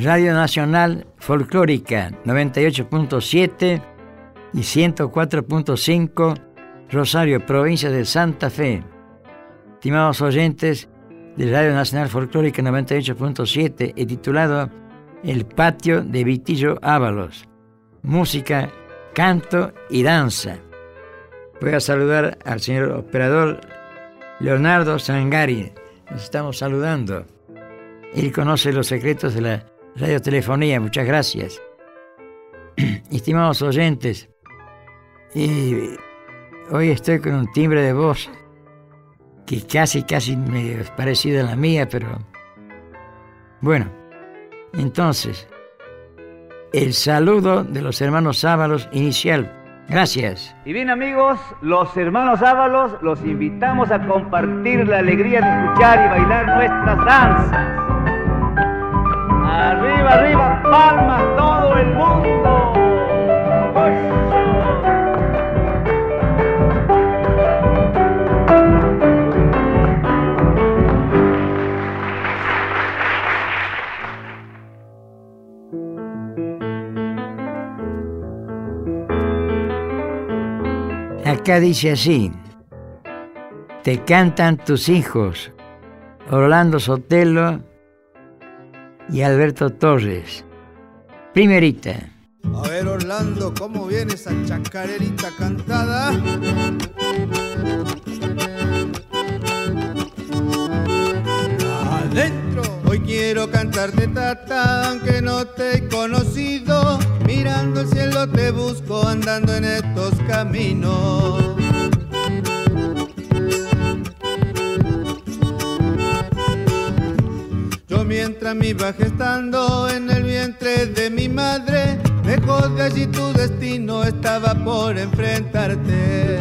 Radio Nacional Folclórica 98.7 y 104.5 Rosario, provincia de Santa Fe. Estimados oyentes de Radio Nacional Folclórica 98.7 y titulado El Patio de Vitillo Ábalos. Música, canto y danza. Voy a saludar al señor operador Leonardo Sangari. Nos estamos saludando. Él conoce los secretos de la radiotelefonía. Muchas gracias. Estimados oyentes, y hoy estoy con un timbre de voz que casi, casi me es parecido a la mía, pero bueno. Entonces, el saludo de los hermanos Ábalos inicial. Gracias. Y bien amigos, los hermanos Ábalos los invitamos a compartir la alegría de escuchar y bailar nuestras danzas. Arriba, arriba, palmas todo el mundo. Acá dice así, te cantan tus hijos, Orlando Sotelo y Alberto Torres. Primerita. A ver Orlando, ¿cómo viene esa chacarerita cantada? Adentro. Hoy quiero cantarte tata, aunque no te he conocido. Mirando el cielo te busco andando en estos caminos. Mientras me iba gestando en el vientre de mi madre, lejos de allí tu destino estaba por enfrentarte.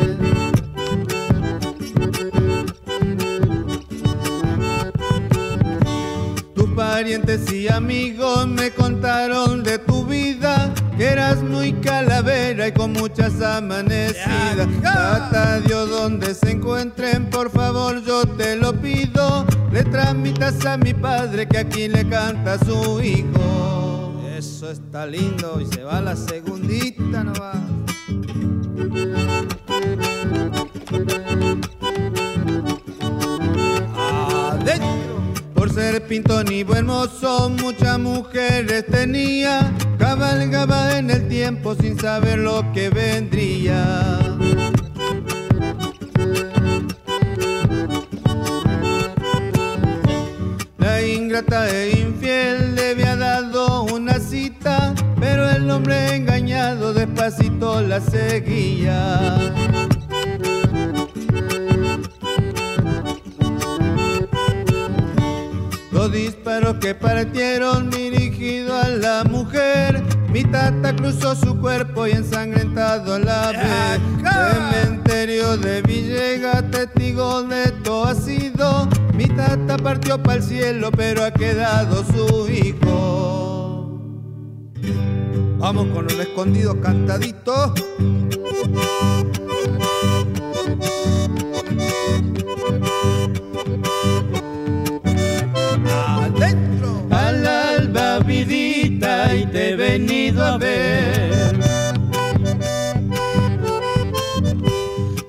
Tus parientes y amigos me contaron de tu vida, que eras muy calavera y con muchas amanecidas. Tata Dios donde se encuentren, por favor yo te lo pido, le transmitas a mi padre que aquí le canta a su hijo. Eso está lindo y se va la segundita no ser pintón y buen mozo, muchas mujeres tenía. Cabalgaba en el tiempo sin saber lo que vendría. La ingrata e infiel le había dado una cita, pero el hombre engañado despacito la seguía. Los disparos que partieron dirigido a la mujer, mi tata cruzó su cuerpo y ensangrentado la ve. Cementerio de Villegas, testigo de todo ha sido. Mi tata partió para el cielo, pero ha quedado su hijo. Vamos con los escondidos cantaditos.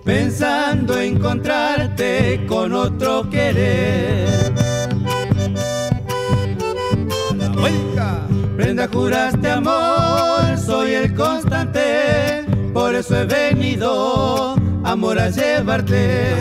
Pensando encontrarte con otro querer. A la vuelta. Prenda, juraste amor, soy el constante. Por eso he venido, amor, a llevarte.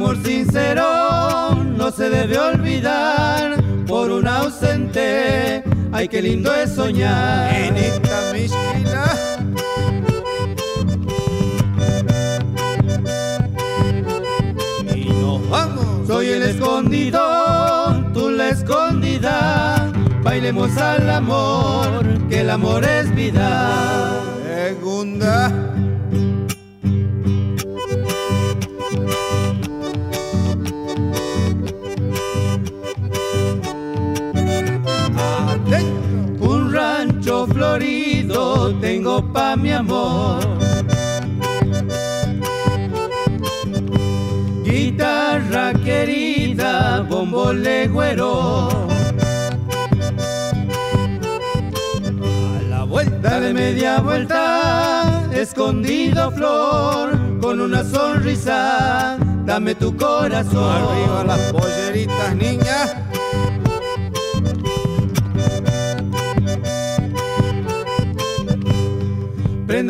Amor sincero no se debe olvidar por un ausente. Ay, qué lindo es soñar. En esta mezquina. Y nos vamos. Soy el escondido, tú la escondida. Bailemos al amor, que el amor es vida. Segunda. tengo pa' mi amor. Guitarra querida, bombo legüero. A la vuelta de media vuelta, escondido flor, con una sonrisa, dame tu corazón. Arriba las polleritas, niñas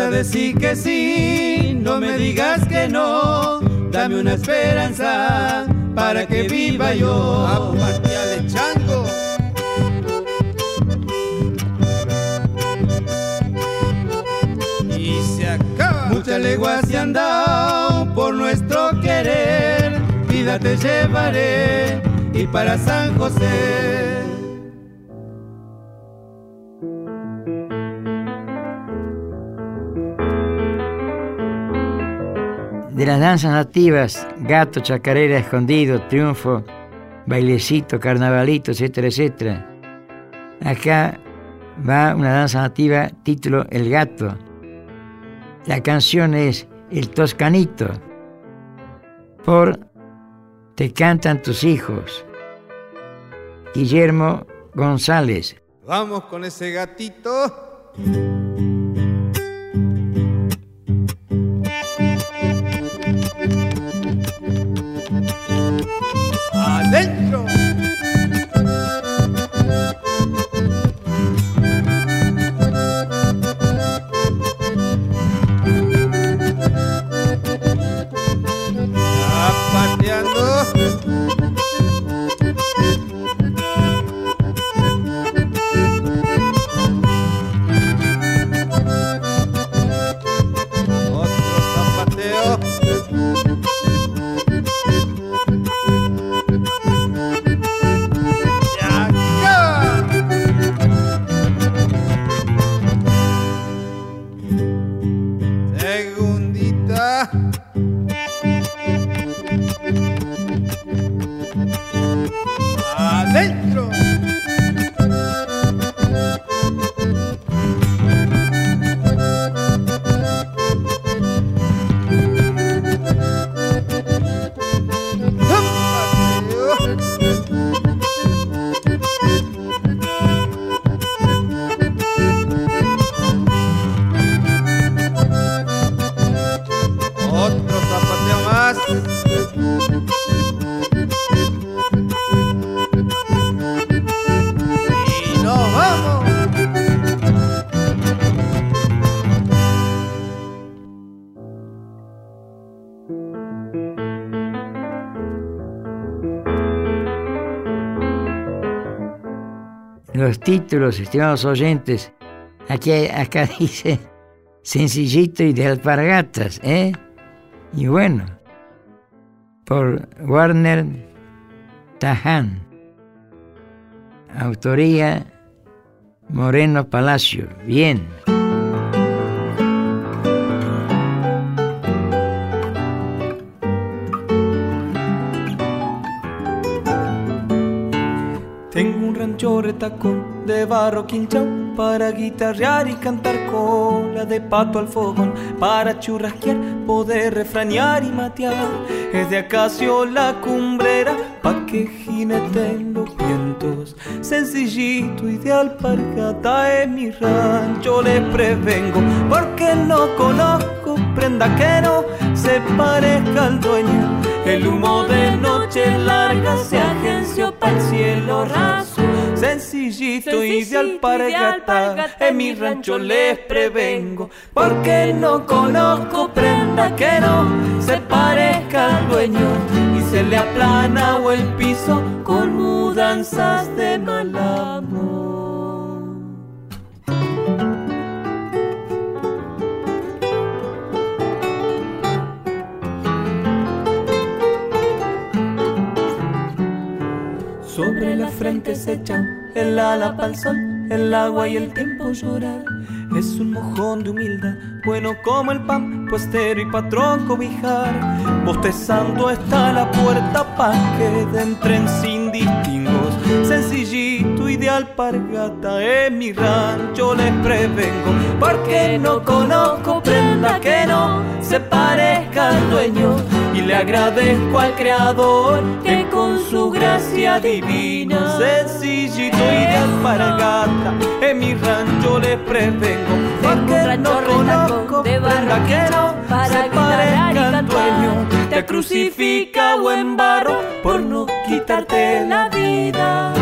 Prenda de sí que sí, no me digas que no, dame una esperanza para que viva yo. de chango. Y se acaba. Muchas leguas se han dado por nuestro querer, vida te llevaré y para San José. De las danzas nativas, gato, chacarera, escondido, triunfo, bailecito, carnavalito, etcétera, etcétera. Acá va una danza nativa título El gato. La canción es El Toscanito. Por Te cantan tus hijos. Guillermo González. Vamos con ese gatito. Títulos, estimados oyentes. Aquí, acá dice sencillito y de alpargatas, ¿eh? Y bueno, por Warner Tajan. Autoría Moreno Palacio. Bien. Retacón de barro quinchao para guitarrear y cantar cola de pato al fogón para churrasquear, poder refranear y matear. Es de acacio la cumbrera pa' que jineten los vientos. Sencillito y de alpargata en mi rancho les prevengo porque no conozco prenda que no se parezca al dueño. El humo de noche larga se agenció para el cielo raso sencillito, y de alpargata. En mi rancho les prevengo, porque no conozco prenda que no se parezca al dueño y se le aplana o el piso con mudanzas de mal Sobre frente se echan el ala pa'l sol, el agua y el tiempo llorar. Es un mojón de humildad, bueno como el pan, puestero y patrón cobijar. Bostezando está la puerta pa' que entren sin distingos, sencillito y de alpargata en mi rancho les prevengo, porque no conozco prenda que no se parezca al dueño. Y le agradezco al creador que con su gracia divina, sencillito y de alpargata en mi rancho les prevengo, porque no conozco prenda que no se parezca al dueño. Te crucifica o en barro por no quitarte la vida.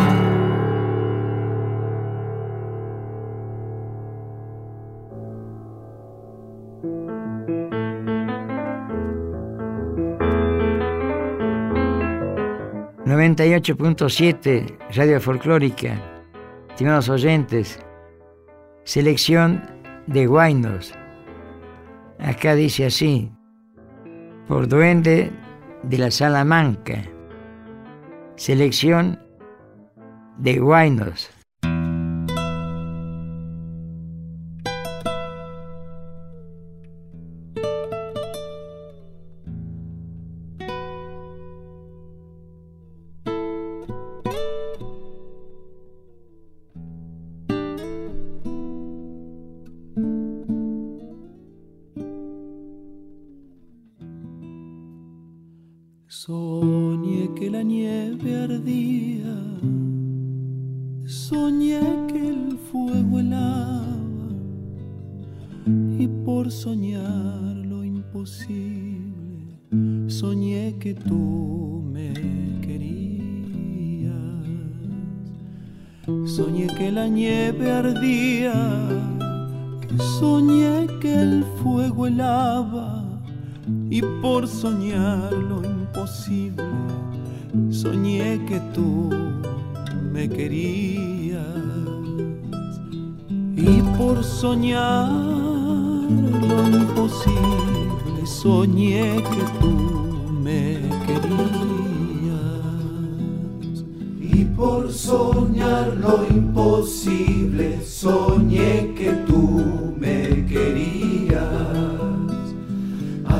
98.7 Radio Folclórica, estimados oyentes, selección de Guainos. Acá dice así, por Duende de la Salamanca, selección de Guainos. y por soñar lo imposible, soñé que tú me querías y por soñar lo imposible, soñé que tú me querías y por soñar lo imposible, soñé que tú me querías.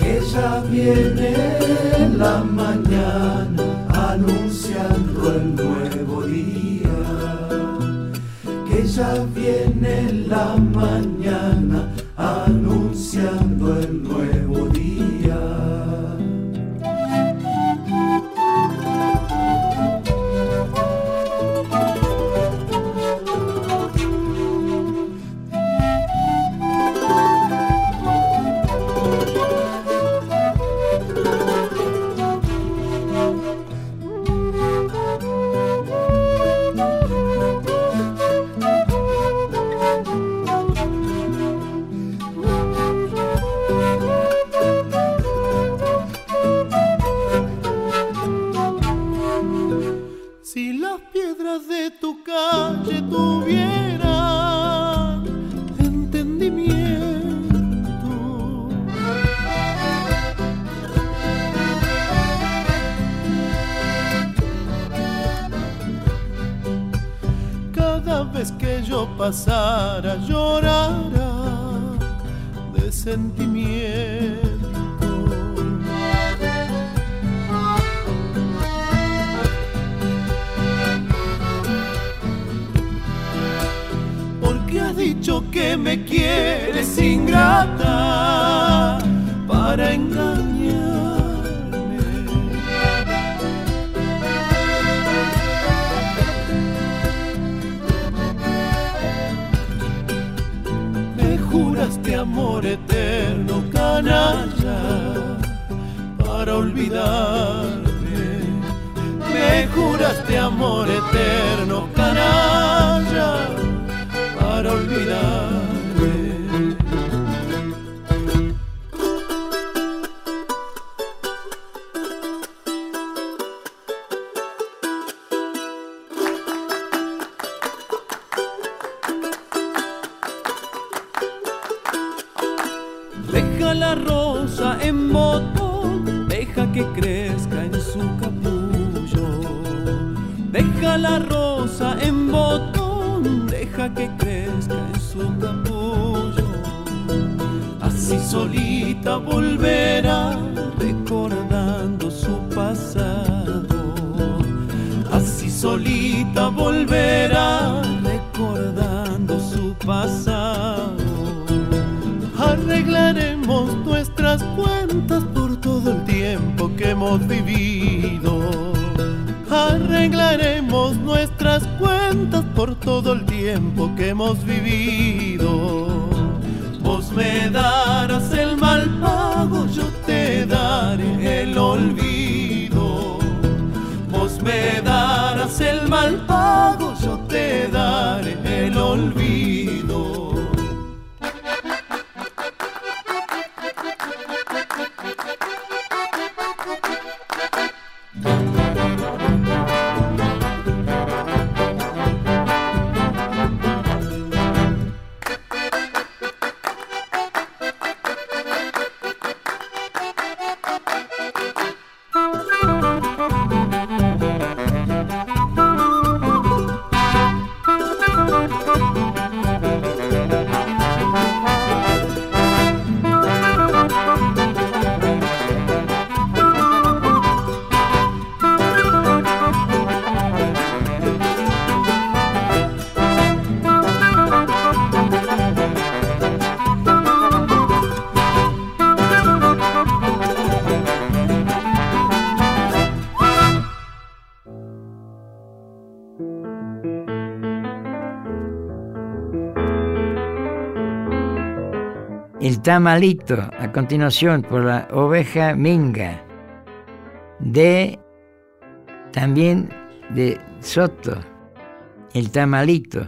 Que ya viene la mañana anunciando el nuevo día. Que ya viene la mañana anunciando Volverá recordando su pasado. Así solita volverá recordando su pasado. Arreglaremos nuestras cuentas por todo el tiempo que hemos vivido. Arreglaremos nuestras cuentas por todo el tiempo que hemos vivido vos me darás el mal pago, yo te daré el olvido. Vos me darás el mal pago, yo te daré el olvido. El tamalito, a continuación por la oveja minga, de también de Soto, el tamalito.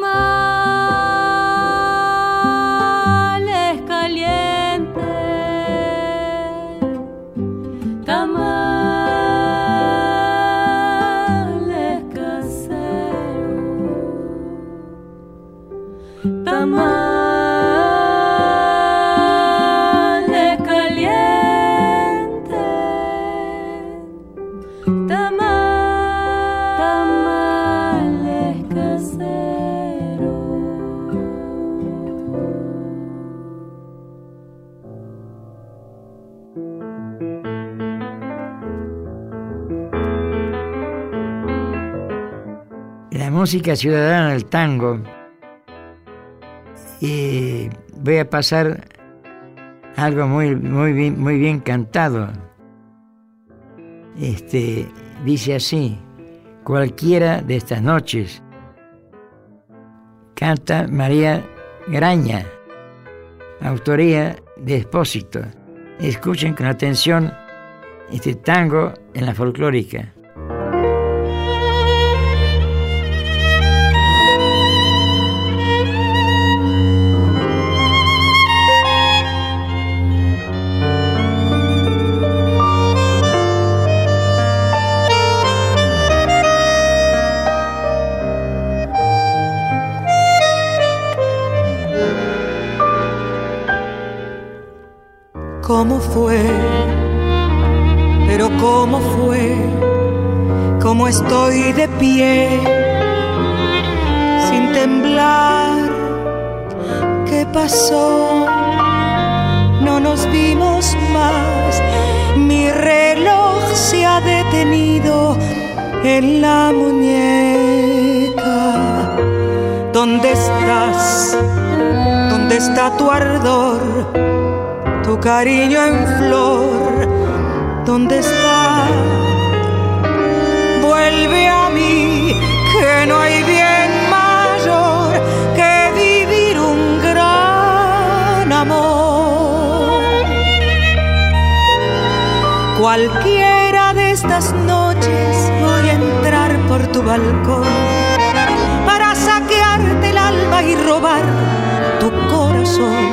my música ciudadana del tango. Y voy a pasar algo muy, muy, bien, muy bien cantado. Este, dice así, cualquiera de estas noches. Canta María Graña, autoría de Expósito. Escuchen con atención este tango en la folclórica. Estoy de pie? Sin temblar. ¿Qué pasó? No nos vimos más. Mi reloj se ha detenido en la muñeca. ¿Dónde estás? ¿Dónde está tu ardor? tu cariño en flor, ¿dónde está? Que no hay bien mayor que vivir un gran amor. Cualquiera de estas noches voy a entrar por tu balcón para saquearte el alma y robar tu corazón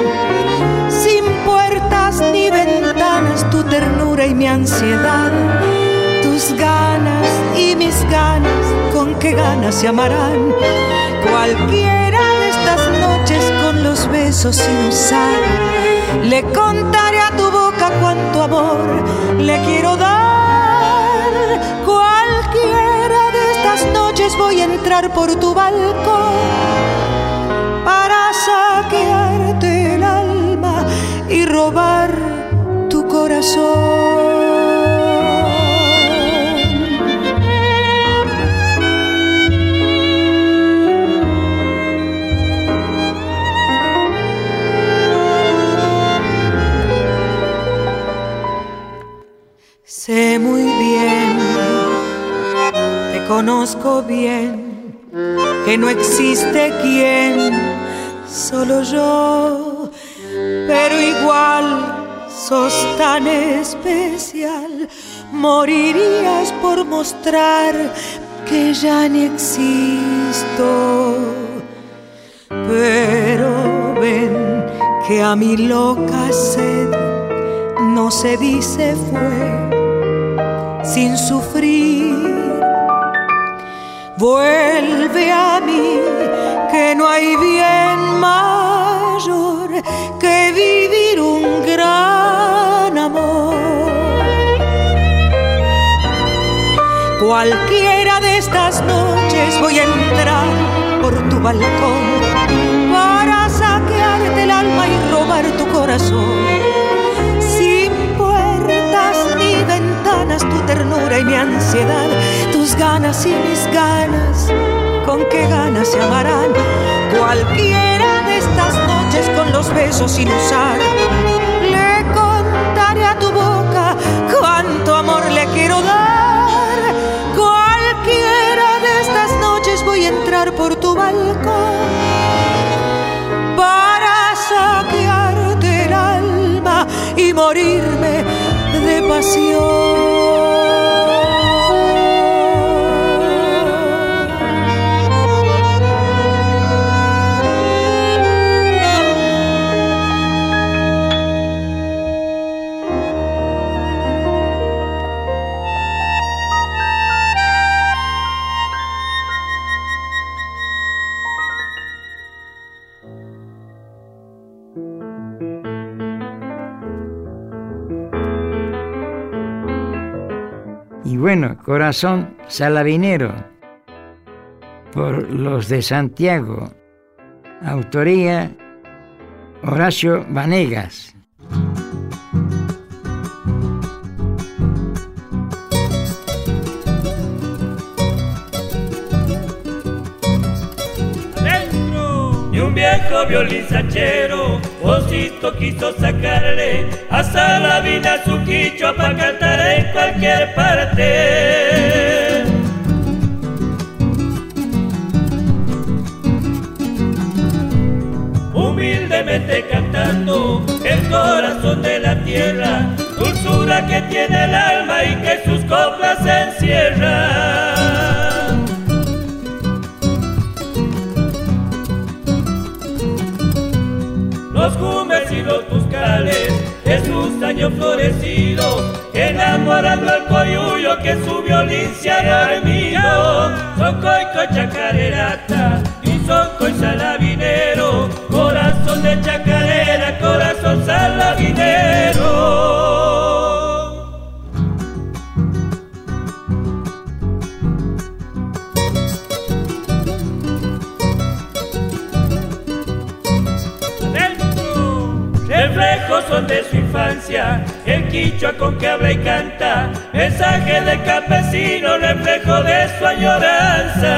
sin puertas ni ventanas, tu ternura y mi ansiedad, tus ganas y mis ganas, con qué ganas se amarán. Cualquiera de estas noches con los besos sin usar, le contaré a tu boca cuánto amor le quiero dar. Cualquiera de estas noches voy a entrar por tu balcón para saquearte el alma y robar tu corazón. Sé muy bien, te conozco bien, que no existe quien, solo yo, pero igual sos tan especial, morirías por mostrar que ya ni existo. Pero ven que a mi loca sed no se dice fue sin sufrir. Vuelve a mí, que no hay bien mayor que vivir un gran amor. Cualquiera de estas noches voy a entrar por tu balcón para saquearte el alma y robar tu corazón. Ventanas, tu ternura y mi ansiedad, tus ganas y mis ganas, con qué ganas se amarán. Cualquiera de estas noches con los besos sin usar, le contaré a tu boca cuánto amor le quiero dar. Cualquiera de estas noches voy a entrar por tu balcón para saquearte el alma y morirme de pasión. Bueno, Corazón Salabinero, por los de Santiago. Autoría Horacio Vanegas. Violín sachero, Osito quiso sacarle a Salavina su quicho para cantar en cualquier parte. Humildemente cantando el corazón de la tierra, dulzura que tiene el alma y que sus coplas encierran. Los cumes y los buscales de sus años florecidos, enamorando al coyuyo que su violín se ha dormido. Son coico chacarerata y son coi salabinero, corazón de chacarera, corazón salabinero. Son de su infancia, el quichua con que habla y canta, mensaje de campesino, reflejo de su añoranza.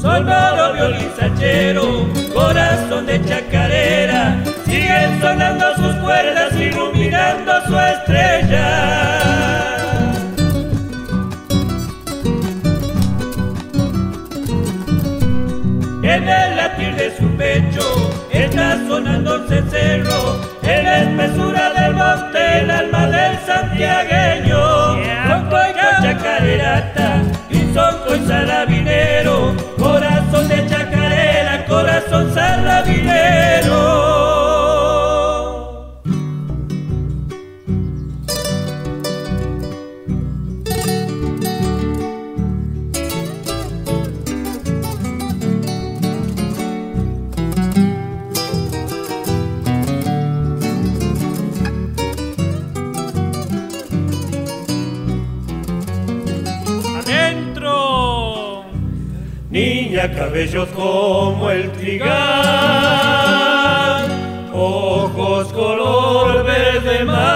Sonoro violín sachero, corazón de chacarera, siguen sonando sus cuerdas, iluminando su estrella. En el latir de su pecho está sonando el cencerro, en la espesura del monte, el alma del santiagueño. Con coico chacarerata y son coi salabinero, corazón de chacarera, corazón salabinero. Cabellos como el trigal, ojos color verde mar.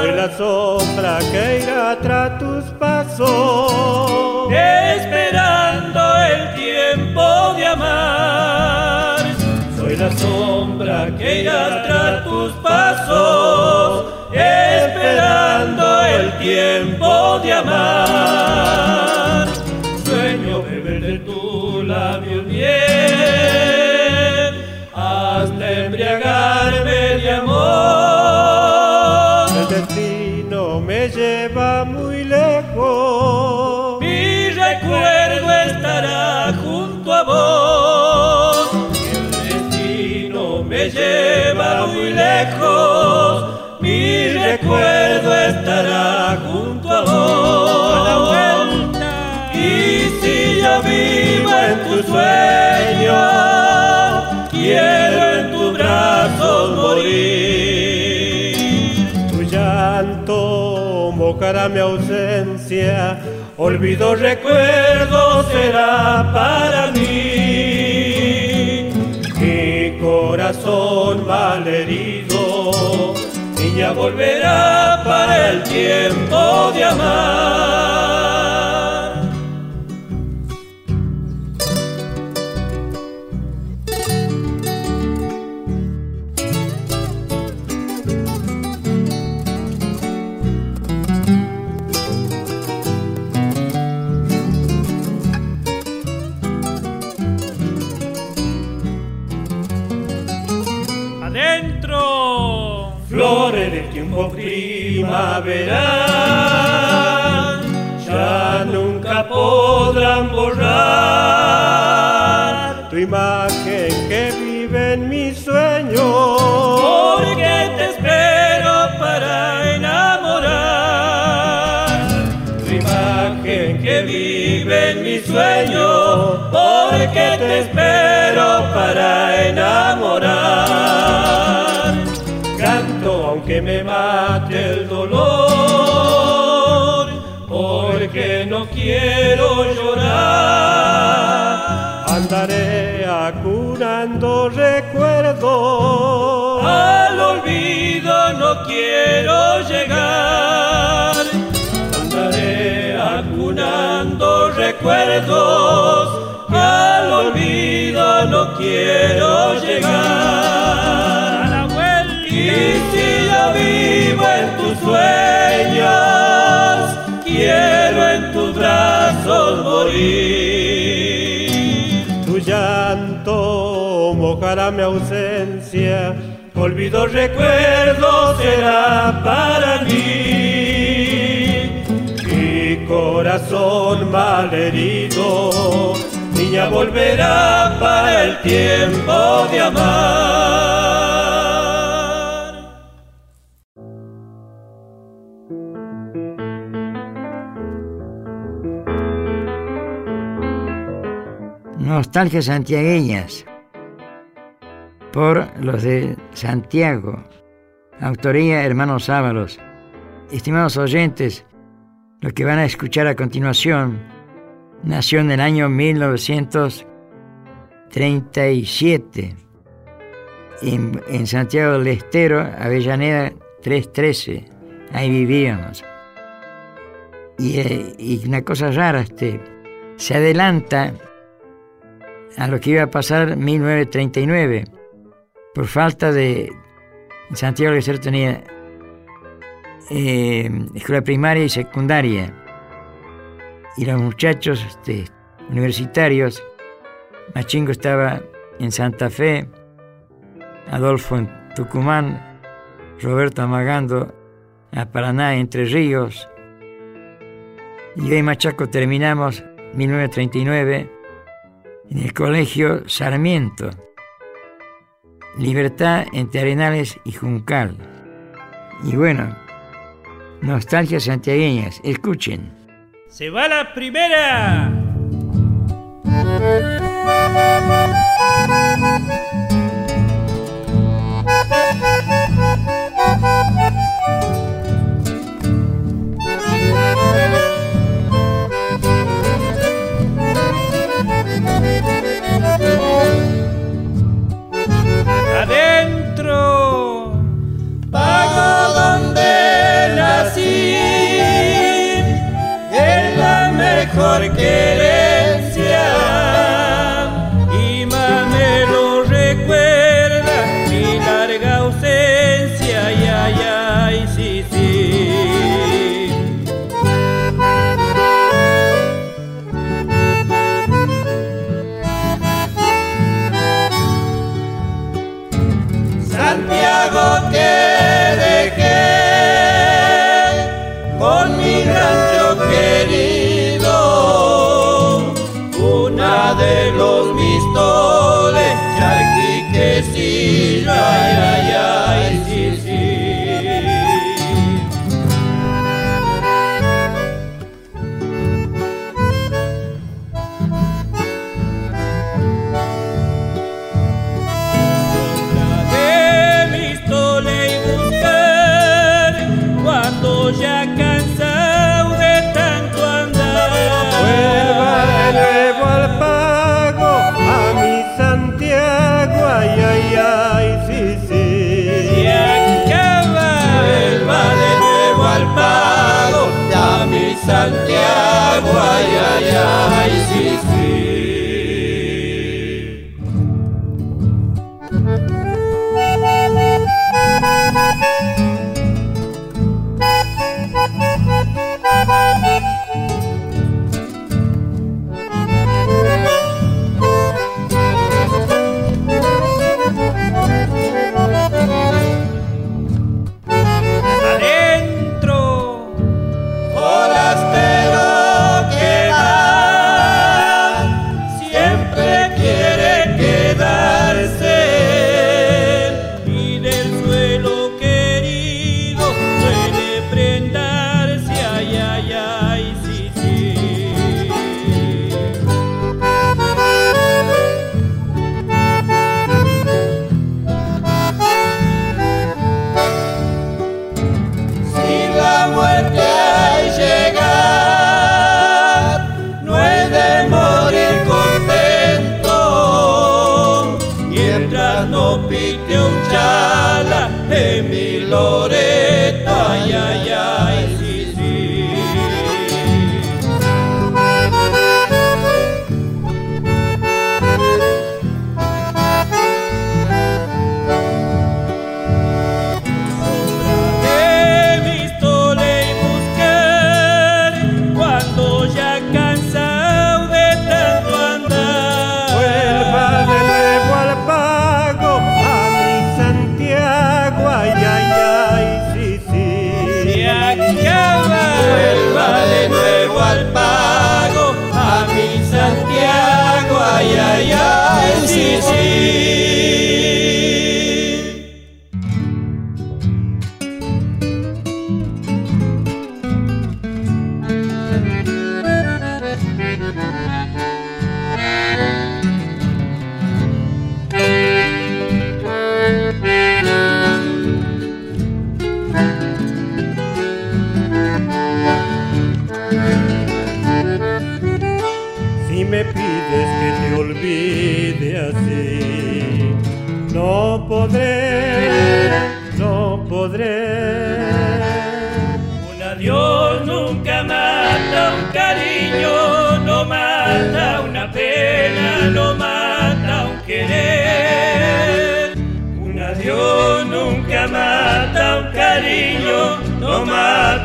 Soy la sombra que irá tras tus pasos. esperando el tiempo de amar. Soy la sombra que irá tras tus pasos, esperando el tiempo de amar. Tu labio mi ausencia. Olvido recuerdo será para mí. Mi corazón malherido, niña volverá para el tiempo de amar. Primaveral, ya nunca podrán borrar Tu imagen que vive en mi sueño. No quiero llegar. Andaré acunando recuerdos. Al olvido no quiero llegar. Y si yo vivo en tus sueños, quiero en tus brazos morir. Tu llanto mojará mi ausencia. Olvido recuerdo será para mí. Mi corazón malherido, Niña volverá para el tiempo de amar. Nostalgias santiagueñas por los de Santiago. Autoría Hermanos Ábalos. Estimados oyentes, lo que van a escuchar a continuación nació en el año 1937 en, en Santiago del Estero, Avellaneda 313. Ahí vivíamos. Y, eh, y una cosa rara, este, se adelanta a lo que iba a pasar en 1939. Por falta de... Santiago del Estero tenía eh, escuela primaria y secundaria. Y los muchachos este, universitarios, Machingo estaba en Santa Fe, Adolfo en Tucumán, Roberto Amagando a Paraná, Entre Ríos. Y y Machaco terminamos 1939 en el Colegio Sarmiento. Libertad entre Arenales y Juncal. Y bueno, nostalgias santiagueñas, escuchen. Se va la primera.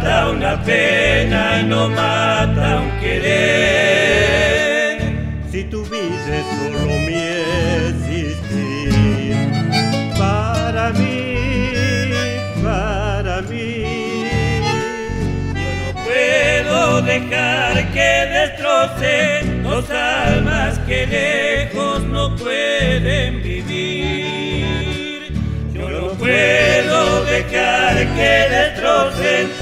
Mata una pena no mata un querer. Si tu vida solo mi existir, para mí, para mí. Yo no puedo dejar que destrocen dos almas que lejos no pueden vivir. Yo no puedo dejar que destrocen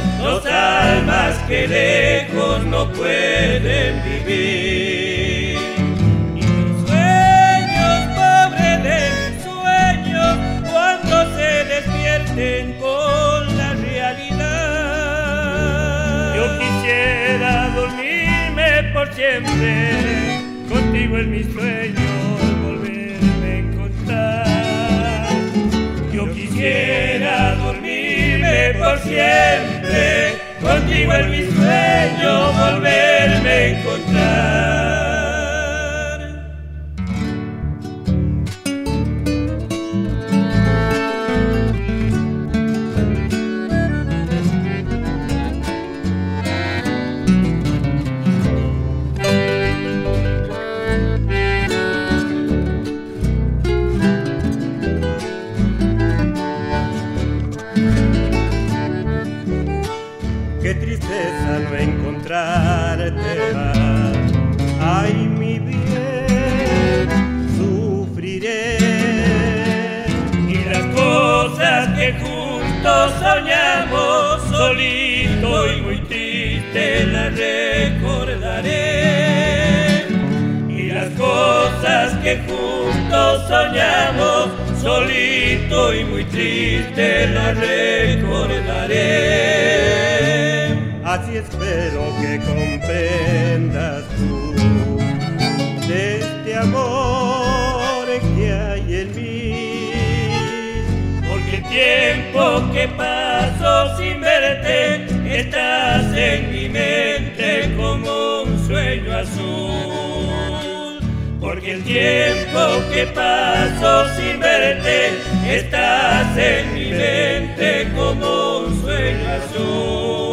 almas que lejos no pueden vivir. Y sueños, pobre de sueños, cuando se despierten con la realidad. Yo quisiera dormirme por siempre, contigo en mis sueños volverme a encontrar. Yo quisiera dormirme por siempre, en mis sueños volverme a encontrar. Encontrarte más. Ay, mi bien, sufriré. Y las cosas que juntos soñamos, solito y muy triste las recordaré. Y las cosas que juntos soñamos, solito y muy triste las recordaré. Así espero que comprendas tú de este amor que hay en mí. Porque el tiempo que paso sin verte estás en mi mente como un sueño azul. Porque el tiempo que paso sin verte estás en mi mente como un sueño azul.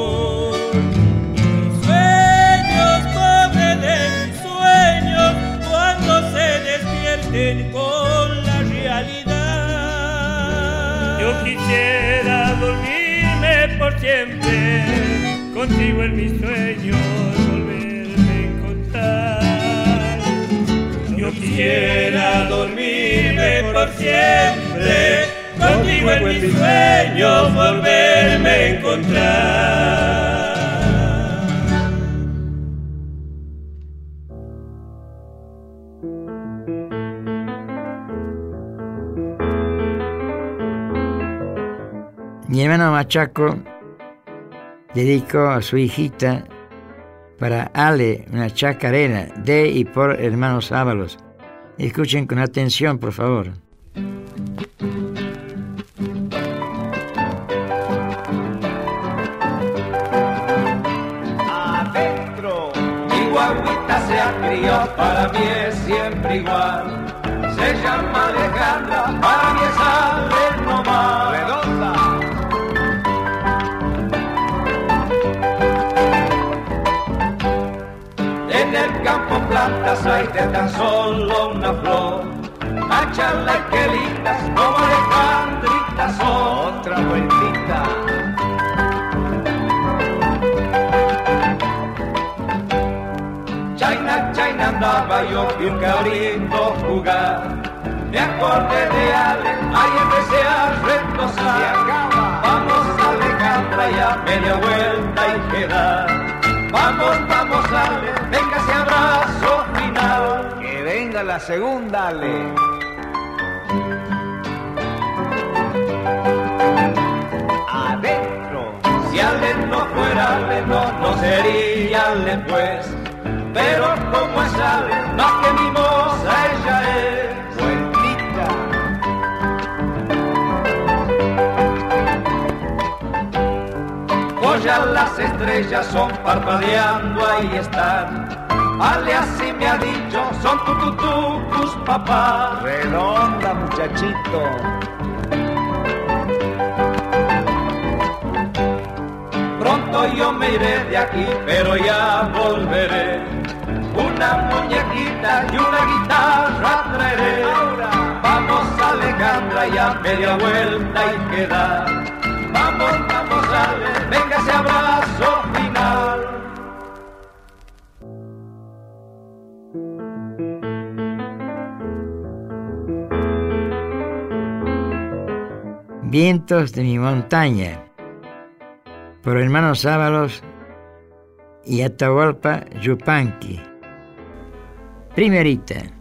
Siempre, contigo en mis sueños volverme a encontrar. Yo quisiera dormirme por siempre, contigo en mis sueños volverme a encontrar. Mi hermano Machaco dedicó a su hijita para Ale, una chacarera de y por hermanos Ábalos. Escuchen con atención, por favor. Adentro, mi guaguita se ha criado, para mí es siempre igual de tan solo una flor. Achala que lindas como Alejandrita son. Otra vueltita. China, China andaba yo cabrito jugar. Me acordé de Ale, ahí empecé a retosar. Vamos Alejandra ya media vuelta y quedar. Vamos, vamos Ale, venga venga la segunda, Ale. Adentro. Si Ale no fuera Ale, no, no sería Ale pues. Pero como es Ale, más que mimosa ella es. Vueltita. Pues ya las estrellas son parpadeando, ahí están. Ale así me ha dicho, son tu, tu, tu, tus papás. Redonda, muchachito. Pronto yo me iré de aquí, pero ya volveré. Una muñequita y una guitarra traeré. Vamos Alejandra ya media vuelta y queda. Vamos, vamos Ale, venga ese abrazo Vientos de mi montaña, por hermanos Ábalos y Atahualpa Yupanqui. Primerita.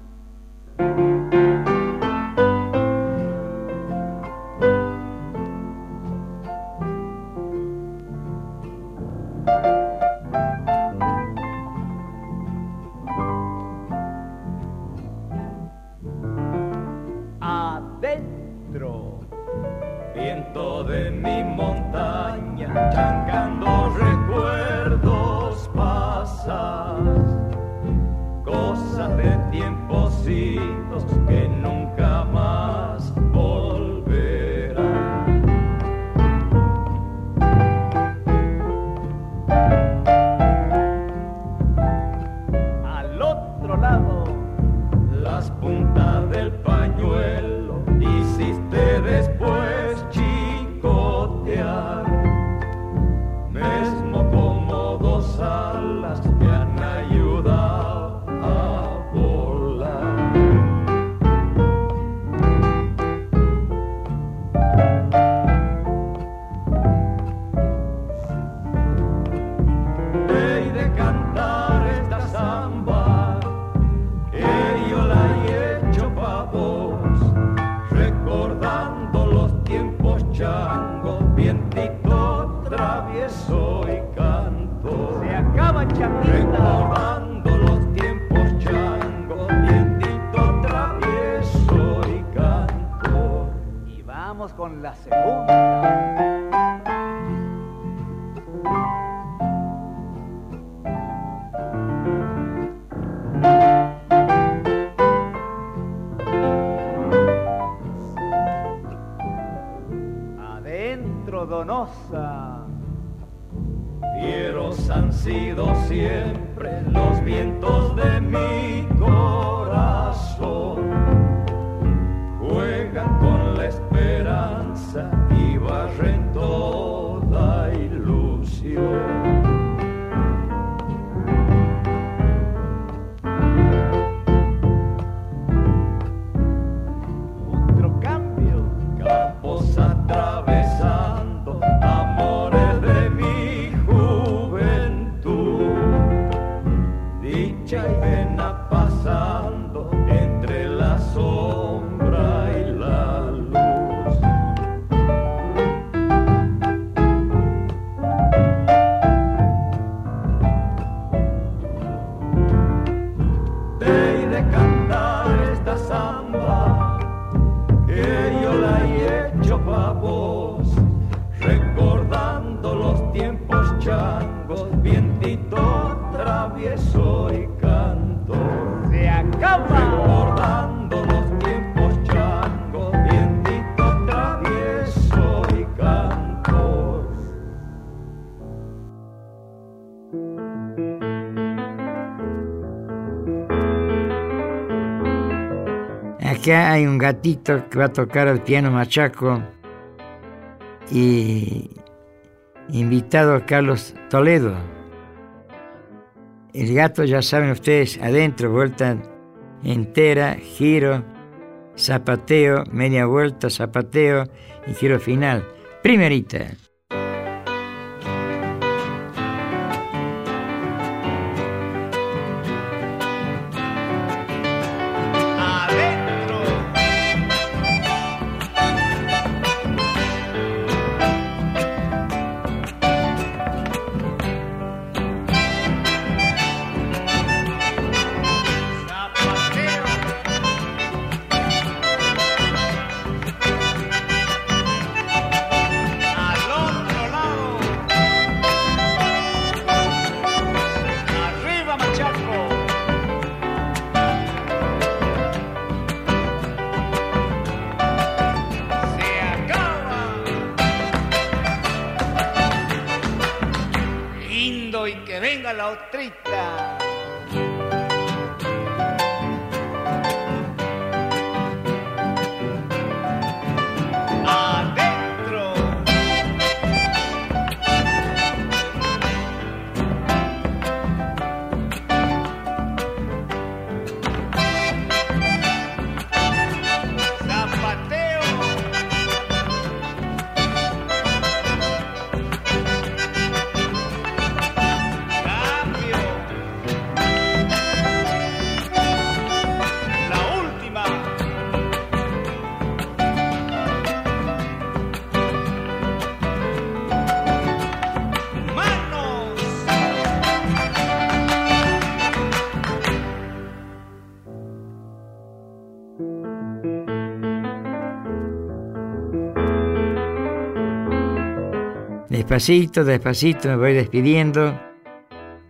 Acá hay un gatito que va a tocar el piano machaco y invitado a Carlos Toledo. El gato, ya saben ustedes, adentro, vuelta entera, giro, zapateo, media vuelta, zapateo y giro final. Primerita. Venga la otrita. Despacito, despacito me voy despidiendo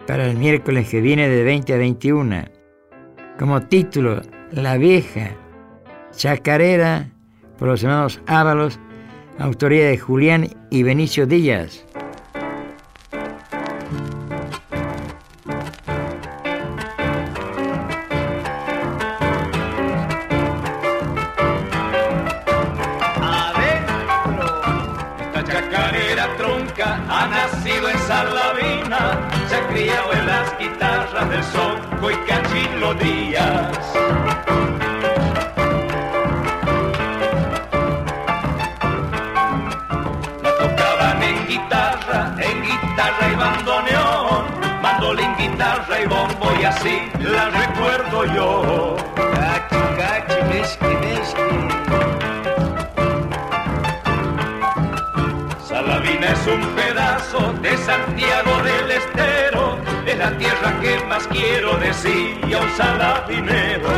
para el miércoles que viene de 20 a 21. Como título, La vieja chacarera por los hermanos Ábalos, autoría de Julián y Benicio Díaz. Soco y Cachilo Díaz. La tocaban en guitarra, en guitarra y bandoneón, mandolín, guitarra y bombo y así la recuerdo yo. Cachi, cachi, mezqui, mezqui. Salavina es un pedazo de Santiago del Estero, la tierra que más quiero decir a un salavinero.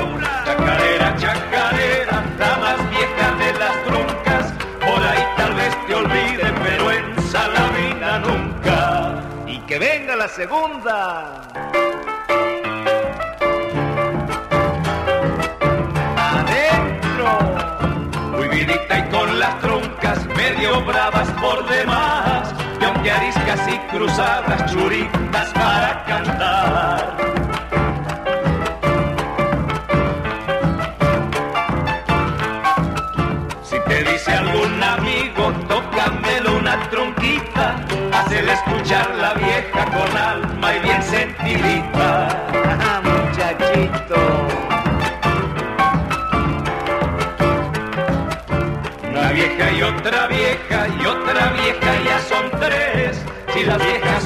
Chacarera, chacarera, la más vieja de las troncas, por ahí tal vez te olvide, pero en Salavina nunca. Y que venga la segunda. Adentro. Muy vidita y con las troncas medio bravas por demás, y ariscas y cruzadas churitas para cantar. Si te dice algún amigo, tócamelo una tronquita, hazle escuchar la vieja con alma y bien sentidita. Muchachito. Una vieja y otra vieja y otra vieja ya son tres. Si las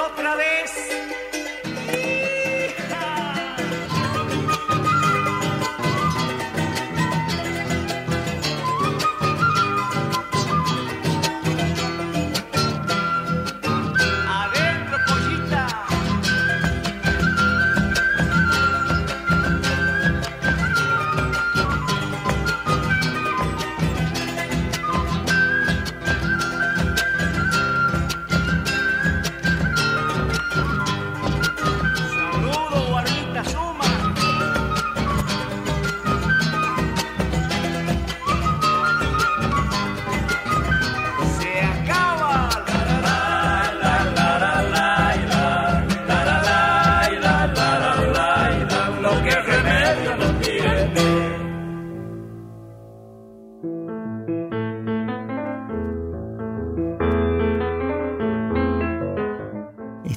otra vez.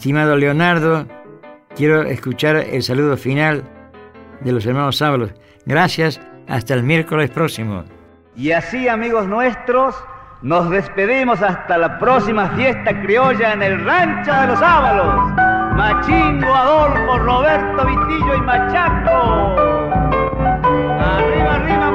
Estimado Leonardo, quiero escuchar el saludo final de los hermanos Sábalos. Gracias, hasta el miércoles próximo. Y así, amigos nuestros, nos despedimos hasta la próxima fiesta criolla en el Rancho de los Ábalos. Machingo, Adolfo, Roberto, Vitillo y Machaco. Arriba, arriba,